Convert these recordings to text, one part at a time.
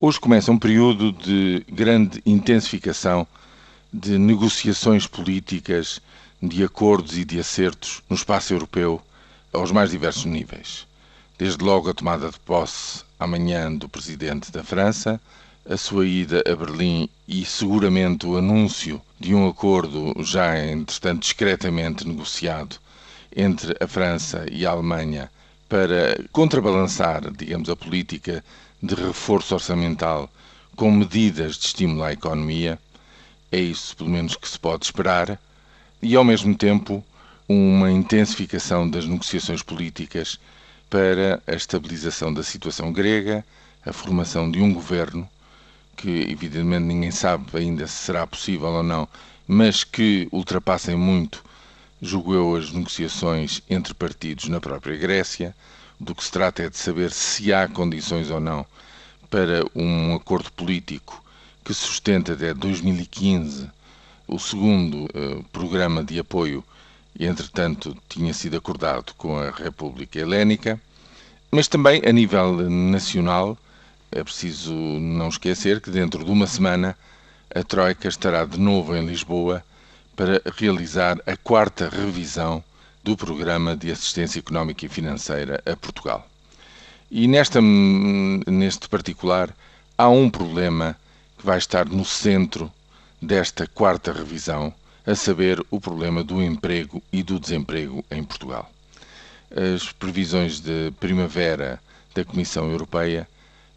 Hoje começa um período de grande intensificação de negociações políticas, de acordos e de acertos no espaço europeu aos mais diversos níveis. Desde logo a tomada de posse amanhã do presidente da França, a sua ida a Berlim e seguramente o anúncio de um acordo já entretanto discretamente negociado entre a França e a Alemanha para contrabalançar, digamos, a política de reforço orçamental com medidas de estímulo à economia, é isso pelo menos que se pode esperar, e ao mesmo tempo uma intensificação das negociações políticas para a estabilização da situação grega, a formação de um governo que evidentemente ninguém sabe ainda se será possível ou não, mas que ultrapassem muito, julgo eu, as negociações entre partidos na própria Grécia, do que se trata é de saber se há condições ou não para um acordo político que sustenta até 2015 o segundo uh, programa de apoio e, entretanto, tinha sido acordado com a República Helénica. Mas também, a nível nacional, é preciso não esquecer que dentro de uma semana a Troika estará de novo em Lisboa para realizar a quarta revisão do Programa de Assistência Económica e Financeira a Portugal. E nesta, neste particular, há um problema que vai estar no centro desta quarta revisão, a saber, o problema do emprego e do desemprego em Portugal. As previsões de primavera da Comissão Europeia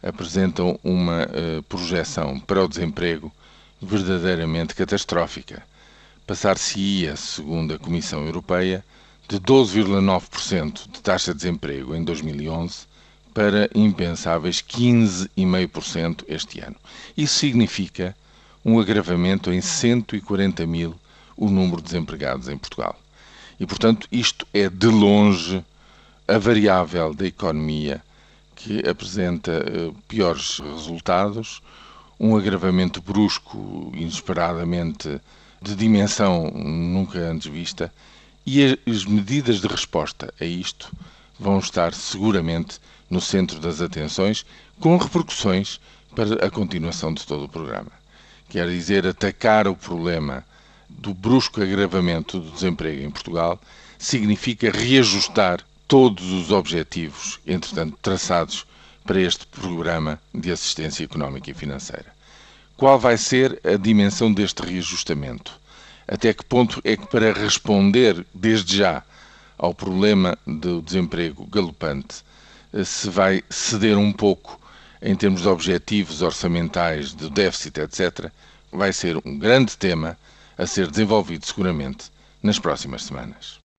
apresentam uma uh, projeção para o desemprego verdadeiramente catastrófica. Passar-se-ia, segundo a Comissão Europeia, de 12,9% de taxa de desemprego em 2011 para impensáveis 15,5% este ano. Isso significa um agravamento em 140 mil o número de desempregados em Portugal. E, portanto, isto é de longe a variável da economia que apresenta uh, piores resultados, um agravamento brusco, inesperadamente de dimensão nunca antes vista e as medidas de resposta a isto vão estar seguramente no centro das atenções, com repercussões para a continuação de todo o programa. Quer dizer, atacar o problema do brusco agravamento do desemprego em Portugal significa reajustar todos os objetivos, entretanto, traçados para este programa de assistência económica e financeira. Qual vai ser a dimensão deste reajustamento? Até que ponto é que para responder desde já ao problema do desemprego galopante eh, se vai ceder um pouco em termos de objetivos orçamentais, de déficit, etc., vai ser um grande tema a ser desenvolvido seguramente nas próximas semanas.